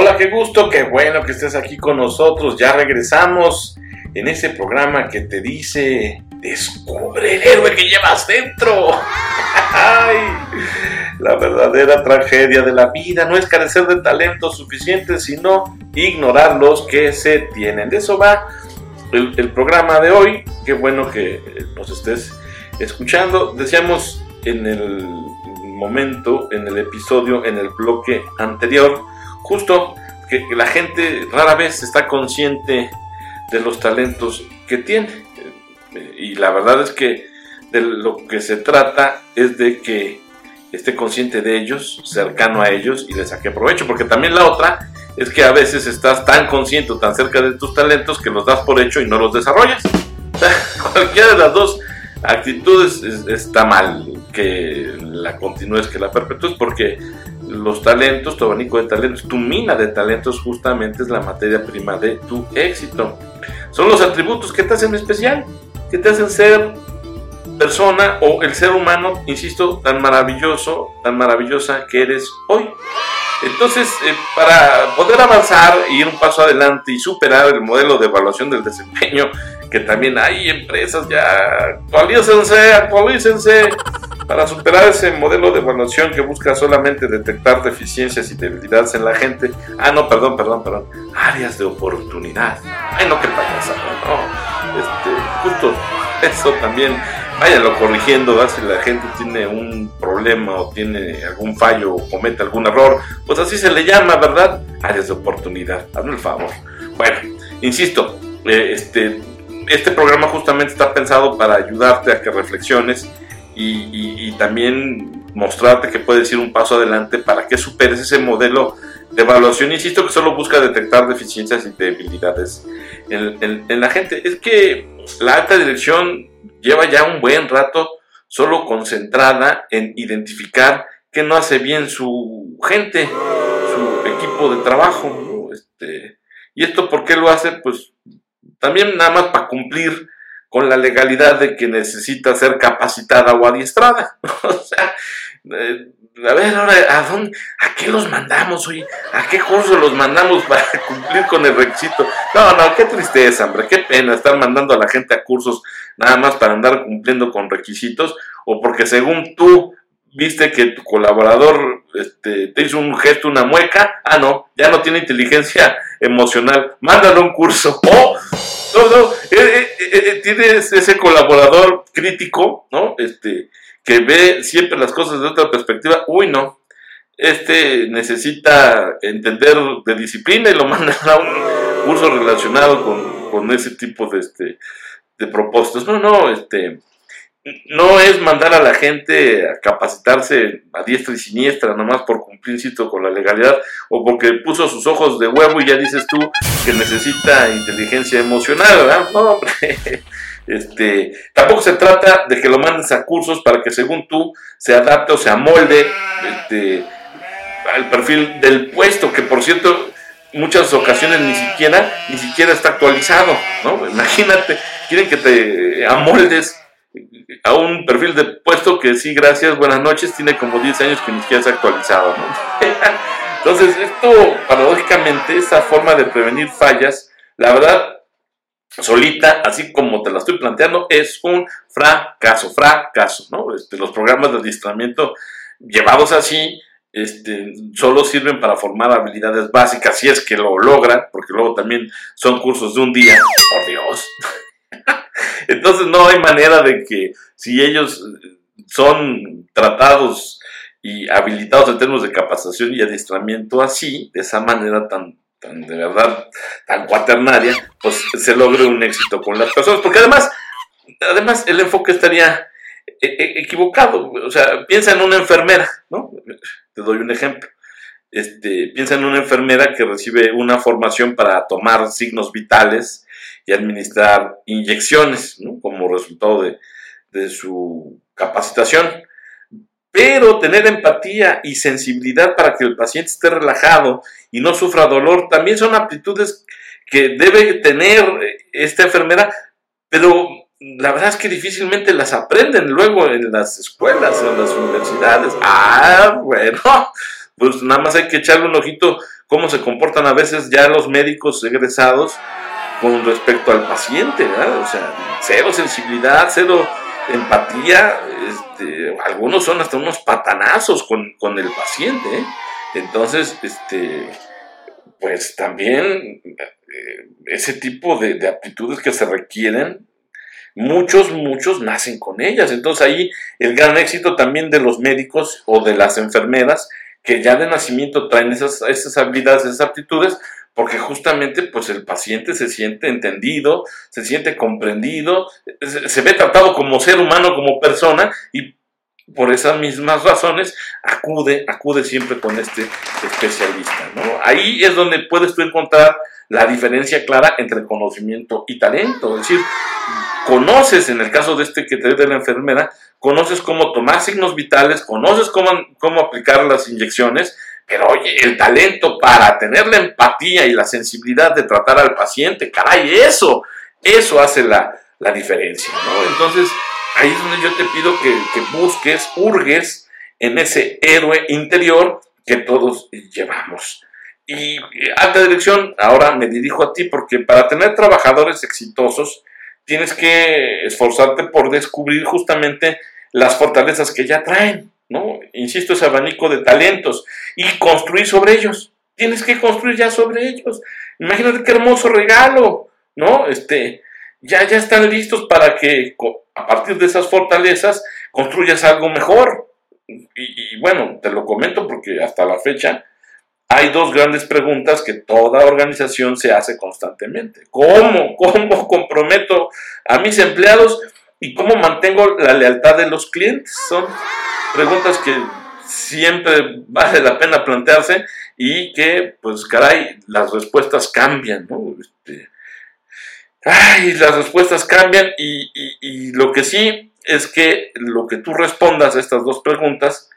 Hola, qué gusto, qué bueno que estés aquí con nosotros. Ya regresamos en ese programa que te dice, descubre el héroe que llevas dentro. La verdadera tragedia de la vida no es carecer de talentos suficientes, sino ignorar los que se tienen. De eso va el, el programa de hoy. Qué bueno que nos estés escuchando. Decíamos en el momento, en el episodio, en el bloque anterior, justo que la gente rara vez está consciente de los talentos que tiene. Y la verdad es que de lo que se trata es de que esté consciente de ellos, cercano a ellos y les saque provecho. Porque también la otra es que a veces estás tan consciente o tan cerca de tus talentos que los das por hecho y no los desarrollas. cualquiera de las dos actitudes está mal que la continúes, que la perpetúes, porque los talentos, tu abanico de talentos, tu mina de talentos justamente es la materia prima de tu éxito. Son los atributos que te hacen especial, que te hacen ser persona o el ser humano, insisto, tan maravilloso, tan maravillosa que eres hoy. Entonces, eh, para poder avanzar e ir un paso adelante y superar el modelo de evaluación del desempeño, que también hay empresas ya, actualícense, actualícense, para superar ese modelo de evaluación que busca solamente detectar deficiencias y debilidades en la gente. Ah, no, perdón, perdón, perdón. Áreas de oportunidad. Ay, no, qué pasa, no. Este, justo eso también váyanlo corrigiendo, si la gente tiene un problema o tiene algún fallo o comete algún error, pues así se le llama, ¿verdad? Áreas de oportunidad, hazme el favor. Bueno, insisto, eh, este, este programa justamente está pensado para ayudarte a que reflexiones y, también mostrarte que puedes ir un paso adelante para que superes ese modelo de evaluación. Insisto que solo busca detectar deficiencias y debilidades en, en la gente. Es que la alta dirección lleva ya un buen rato solo concentrada en identificar qué no hace bien su gente, su equipo de trabajo. Este, y esto, ¿por qué lo hace? Pues también nada más para cumplir con la legalidad de que necesita ser capacitada o adiestrada. o sea, eh, a ver, ahora, ¿a dónde? ¿A qué los mandamos, hoy? ¿A qué curso los mandamos para cumplir con el requisito? No, no, qué tristeza, hombre, qué pena estar mandando a la gente a cursos nada más para andar cumpliendo con requisitos o porque según tú viste que tu colaborador este, te hizo un gesto, una mueca, ah, no, ya no tiene inteligencia emocional, mándalo un curso. Oh, no, no, eh, eh, eh, tienes ese colaborador crítico, ¿no? Este, que ve siempre las cosas de otra perspectiva, uy, no, este necesita entender de disciplina y lo manda a un curso relacionado con, con ese tipo de, este, de propósitos. No, no, este, no es mandar a la gente a capacitarse a diestra y siniestra, nomás por cumplir con la legalidad, o porque puso sus ojos de huevo y ya dices tú que necesita inteligencia emocional, ¿verdad? No, hombre. Este, tampoco se trata de que lo mandes a cursos para que según tú se adapte o se amolde este, al perfil del puesto, que por cierto, muchas ocasiones ni siquiera, ni siquiera está actualizado, ¿no? Imagínate, quieren que te amoldes a un perfil de puesto que sí, gracias, buenas noches, tiene como 10 años que ni siquiera ha actualizado, ¿no? Entonces, esto, paradójicamente, esta forma de prevenir fallas, la verdad, solita, así como te la estoy planteando, es un fracaso, fracaso, ¿no? Este, los programas de adiestramiento llevados así, este, solo sirven para formar habilidades básicas, si es que lo logran, porque luego también son cursos de un día, por Dios. Entonces no hay manera de que si ellos son tratados y habilitados en términos de capacitación y adiestramiento así, de esa manera tan tan de verdad, tan cuaternaria, pues se logre un éxito con las personas. Porque además, además el enfoque estaría e, e, equivocado. O sea, piensa en una enfermera, ¿no? Te doy un ejemplo. Este, piensa en una enfermera que recibe una formación para tomar signos vitales y administrar inyecciones. Como resultado de, de su capacitación pero tener empatía y sensibilidad para que el paciente esté relajado y no sufra dolor también son aptitudes que debe tener esta enfermera, pero la verdad es que difícilmente las aprenden luego en las escuelas, en las universidades. Ah, bueno, pues nada más hay que echarle un ojito cómo se comportan a veces ya los médicos egresados con respecto al paciente, ¿verdad? O sea, cero sensibilidad, cero empatía, este, algunos son hasta unos patanazos con, el paciente, ¿eh? entonces, este, pues también eh, ese tipo de, aptitudes que se requieren, muchos, muchos nacen con ellas, entonces ahí el gran éxito también de los médicos o de las enfermeras, que ya de nacimiento traen esas, esas habilidades, esas aptitudes, porque justamente pues el paciente se siente entendido, se siente comprendido, se, ve tratado como ser humano, como persona y por esas mismas razones acude, acude siempre con este especialista. ¿no? Ahí es donde puedes tú encontrar la diferencia clara entre conocimiento y talento. Es decir, conoces, en el caso de este que te de la enfermera, conoces cómo tomar signos vitales, conoces cómo, cómo aplicar las inyecciones, pero oye, el talento para tener la empatía y la sensibilidad de tratar al paciente, caray, eso, eso hace la, diferencia, ¿no? Entonces, ahí es donde yo te pido que, que busques, hurgues en ese héroe interior que todos llevamos. Y alta dirección, ahora me dirijo a ti porque para tener trabajadores exitosos tienes que esforzarte por descubrir justamente las fortalezas que ya traen. ¿no? Insisto, ese abanico de talentos y construir sobre ellos. Tienes que construir ya sobre ellos. Imagínate qué hermoso regalo, ¿no? Este, ya, ya están listos para que a partir de esas fortalezas construyas algo mejor. Y, bueno, te lo comento porque hasta la fecha hay dos grandes preguntas que toda organización se hace constantemente. ¿Cómo? ¿Cómo comprometo a mis empleados? ¿Y cómo mantengo la lealtad de los clientes? Son preguntas que siempre vale la pena plantearse y que, pues, caray, las respuestas cambian, ¿no? Este, ay, las respuestas cambian y, lo que sí es que lo que tú respondas a estas dos preguntas,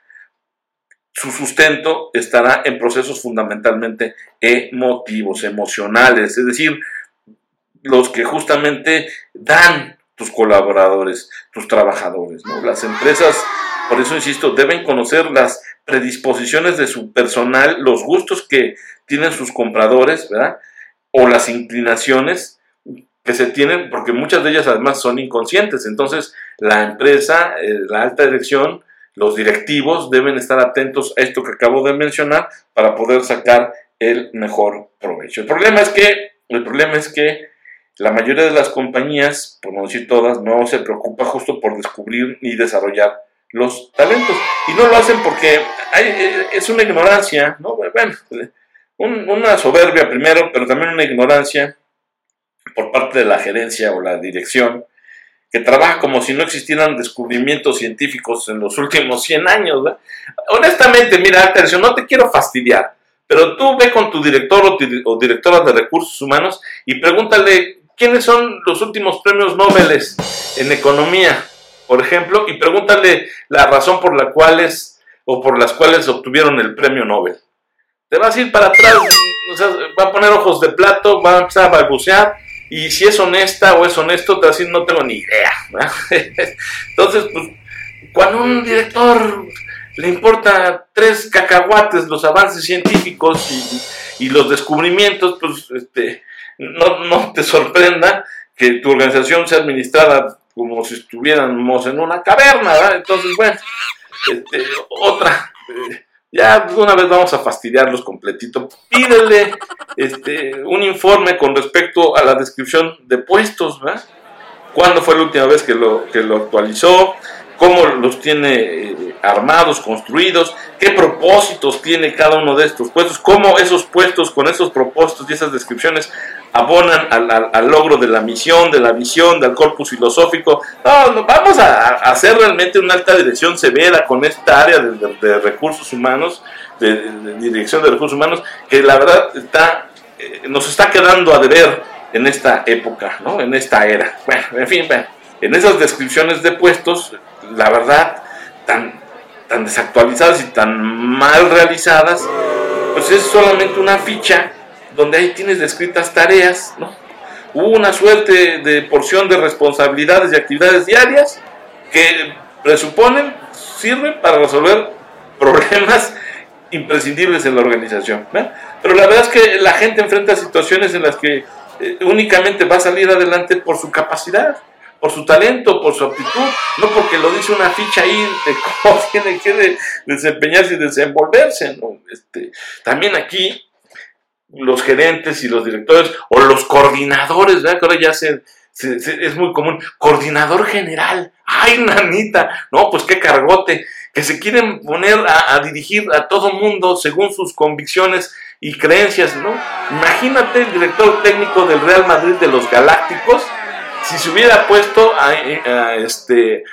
su sustento estará en procesos fundamentalmente emotivos, emocionales, es decir, los que justamente dan tus colaboradores, tus trabajadores. ¿no? Las empresas, por eso insisto, deben conocer las predisposiciones de su personal, los gustos que tienen sus compradores, ¿verdad? O las inclinaciones que se tienen, porque muchas de ellas además son inconscientes. Entonces, la empresa, eh, la alta dirección, los directivos deben estar atentos a esto que acabo de mencionar para poder sacar el mejor provecho. El problema es que, el problema es que la mayoría de las compañías, por no decir todas, no se preocupa justo por descubrir ni desarrollar los talentos. Y no lo hacen porque hay, es una ignorancia, ¿no? Bueno, una soberbia primero, pero también una ignorancia por parte de la gerencia o la dirección, que trabaja como si no existieran descubrimientos científicos en los últimos 100 años. Honestamente, mira, Tercio, no te quiero fastidiar, pero tú ve con tu director o directora de recursos humanos y pregúntale quiénes son los últimos premios Nobel en economía, por ejemplo, y pregúntale la razón por la cuales o por las cuales obtuvieron el premio Nobel. Te vas a ir para atrás, va a poner ojos de plato, va a empezar a balbucear, y si es honesta o es honesto, te va no tengo ni idea. Entonces, pues, cuando un director le importa tres cacahuates los avances científicos y, los descubrimientos, pues, este, no, te sorprenda que tu organización sea administrada como si estuviéramos en una caverna, ¿verdad? Entonces, bueno, este, otra, eh, ya una vez vamos a fastidiarlos completito. Pídele este, un informe con respecto a la descripción de puestos, ¿verdad? ¿Cuándo fue la última vez que lo, que lo actualizó? cómo los tiene eh, armados, construidos, qué propósitos tiene cada uno de estos puestos, cómo esos puestos con esos propósitos y esas descripciones abonan al, logro de la misión, de la visión, del corpus filosófico. No, vamos a, hacer realmente una alta dirección severa con esta área de, recursos humanos, de, dirección de recursos humanos, que la verdad está, eh, nos está quedando a deber en esta época, ¿no? en esta era. Bueno, en fin, en esas descripciones de puestos la verdad, tan, tan desactualizadas y tan mal realizadas, pues es solamente una ficha donde ahí tienes descritas tareas, ¿no? Una suerte de porción de responsabilidades y actividades diarias que presuponen, sirven para resolver problemas imprescindibles en la organización. Pero la verdad es que la gente enfrenta situaciones en las que eh, únicamente va a salir adelante por su capacidad, por su talento, por su aptitud, no porque lo dice una ficha ahí de cómo tiene que desempeñarse y desenvolverse. Este, también aquí los gerentes y los directores o los coordinadores, ¿verdad? que ahora ya se, es muy común, coordinador general, ay nanita, no, pues qué cargote, que se quieren poner a, a dirigir a todo mundo según sus convicciones y creencias, ¿no? Imagínate el director técnico del Real Madrid de los Galácticos, si se hubiera puesto a, este,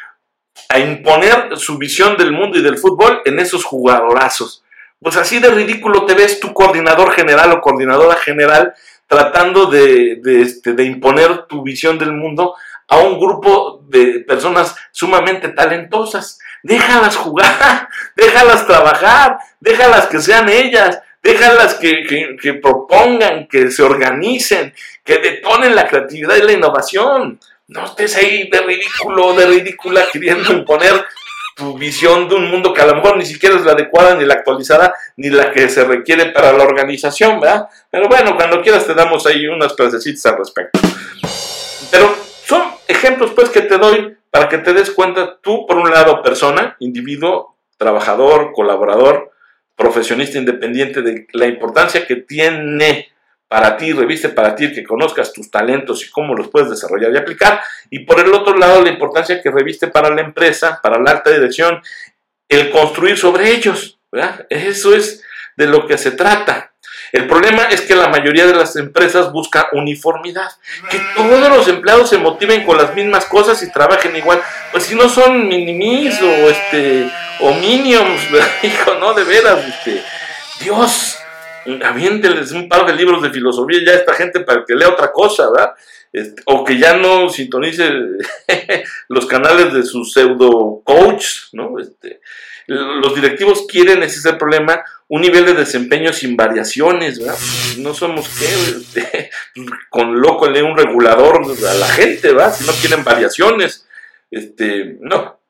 a imponer su visión del mundo y del fútbol en esos jugadorazos. Pues así de ridículo te ves tu coordinador general o coordinadora general tratando de, de, este, imponer tu visión del mundo a un grupo de personas sumamente talentosas. Déjalas jugar, déjalas trabajar, déjalas que sean ellas, déjalas que, que, propongan, que se organicen, que detonen la creatividad y la innovación. No estés ahí de ridículo, de ridícula, queriendo imponer tu visión de un mundo que a lo mejor ni siquiera es la adecuada, ni la actualizada, ni la que se requiere para la organización, ¿verdad? Pero bueno, cuando quieras te damos ahí unas clasecitas al respecto. Pero son ejemplos pues que te doy para que te des cuenta tú, por un lado, persona, individuo, trabajador, colaborador, profesionista independiente, de la importancia que tiene para ti, reviste para ti, que conozcas tus talentos y cómo los puedes desarrollar y aplicar. Y por el otro lado, la importancia que reviste para la empresa, para la alta dirección, el construir sobre ellos. Eso es de lo que se trata. El problema es que la mayoría de las empresas busca uniformidad, que todos los empleados se motiven con las mismas cosas y trabajen igual. Pues si no son minimis o este o minions, hijo, no de veras, este, Dios, aviénteles un par de libros de filosofía ya a esta gente para que lea otra cosa, ¿verdad? Este, o que ya no sintonice los canales de sus pseudo coach, ¿no? Este, los directivos quieren, ese es el problema, un nivel de desempeño sin variaciones, ¿verdad? No somos ¿qué? Con loco le un regulador a la gente, ¿verdad? Si no quieren variaciones, este, no,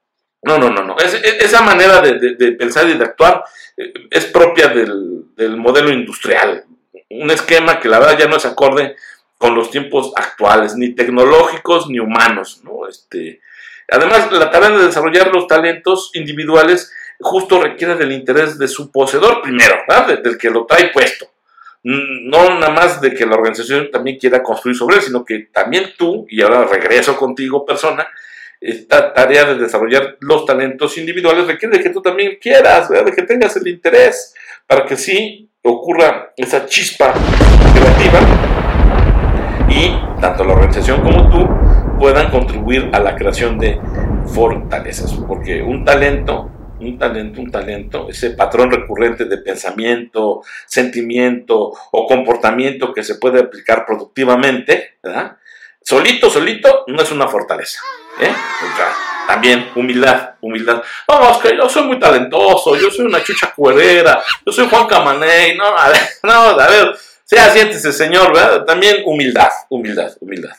no, no, no, no. esa manera de, pensar y de actuar eh, es propia del, del, modelo industrial. Un esquema que la verdad ya no es acorde con los tiempos actuales, ni tecnológicos ni humanos, ¿no? Este, además, la tarea de desarrollar los talentos individuales justo requiere del interés de su poseedor primero, ¿verdad? del que lo trae puesto. No nada más de que la organización también quiera construir sobre él, sino que también tú, y ahora regreso contigo persona, esta tarea de desarrollar los talentos individuales requiere de que tú también quieras, ¿verdad? de que tengas el interés para que sí ocurra esa chispa creativa y tanto la organización como tú puedan contribuir a la creación de fortalezas, porque un talento un talento, un talento, ese patrón recurrente de pensamiento, sentimiento o comportamiento que se puede aplicar productivamente, ¿verdad? Solito, solito, no es una fortaleza. ¿eh? también humildad, humildad. Vamos, que yo soy muy talentoso, yo soy una chucha cuerera, yo soy Juan Camaney, no, a ver, no, a ver, sea, siéntese, señor, ¿verdad? También humildad, humildad, humildad.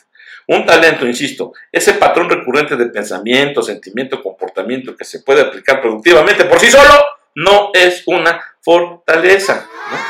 Un talento, insisto, ese patrón recurrente de pensamiento, sentimiento, comportamiento que se puede aplicar productivamente por sí solo, no es una fortaleza.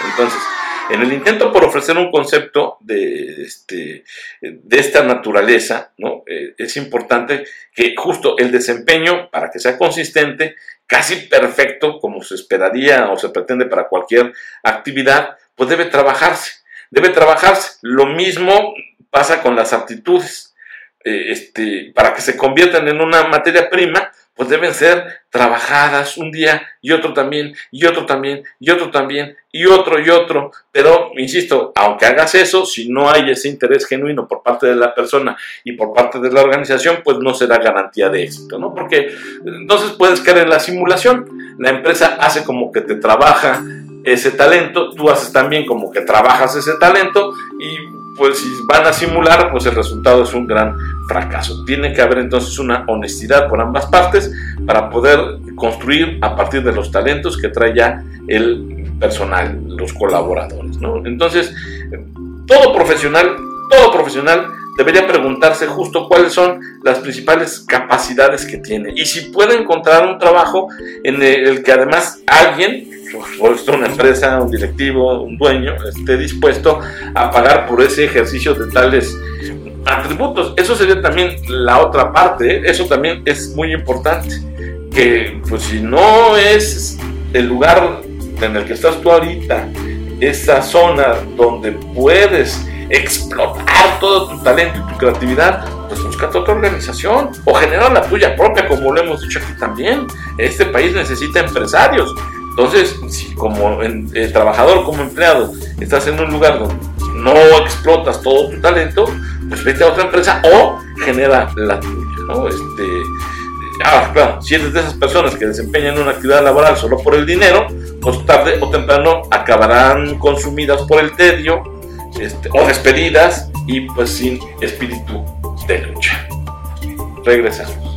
Entonces, en el intento por ofrecer un concepto de, este, de esta naturaleza. Eh, es importante que justo el desempeño, para que sea consistente, casi perfecto, como se esperaría o se pretende para cualquier actividad, pues debe trabajarse. Debe trabajarse. Lo mismo pasa con las aptitudes. Eh, este, para que se conviertan en una materia prima, pues deben ser trabajadas un día y otro también, y otro también, y otro también, y otro y otro. Pero, insisto, aunque hagas eso, si no hay ese interés genuino por parte de la persona y por parte de la organización, pues no será garantía de éxito, ¿no? Porque entonces puedes caer en la simulación. La empresa hace como que te trabaja ese talento, tú haces también como que trabajas ese talento y pues si van a simular, pues el resultado es un gran fracaso. Tiene que haber entonces una honestidad por ambas partes para poder construir a partir de los talentos que trae ya el personal, los colaboradores. ¿no? Entonces, todo profesional, todo profesional debería preguntarse justo cuáles son las principales capacidades que tiene y si puede encontrar un trabajo en el que además alguien por supuesto una empresa, un directivo, un dueño esté dispuesto a pagar por ese ejercicio de tales atributos. Eso sería también la otra parte, eso también es muy importante, que pues si no es el lugar en el que estás tú ahorita, esa zona donde puedes explotar todo tu talento y tu creatividad, pues busca otra organización o genera la tuya propia, como lo hemos dicho aquí también. Este país necesita empresarios. Entonces, si como eh, trabajador, como empleado, estás en un lugar donde no explotas todo tu talento, pues vete a otra empresa o genera la tuya, ¿no? Este, ah, claro, si eres de esas personas que desempeñan una actividad laboral solo por el dinero, pues tarde o temprano acabarán consumidas por el tedio este, o despedidas y pues sin espíritu de lucha. Regresamos.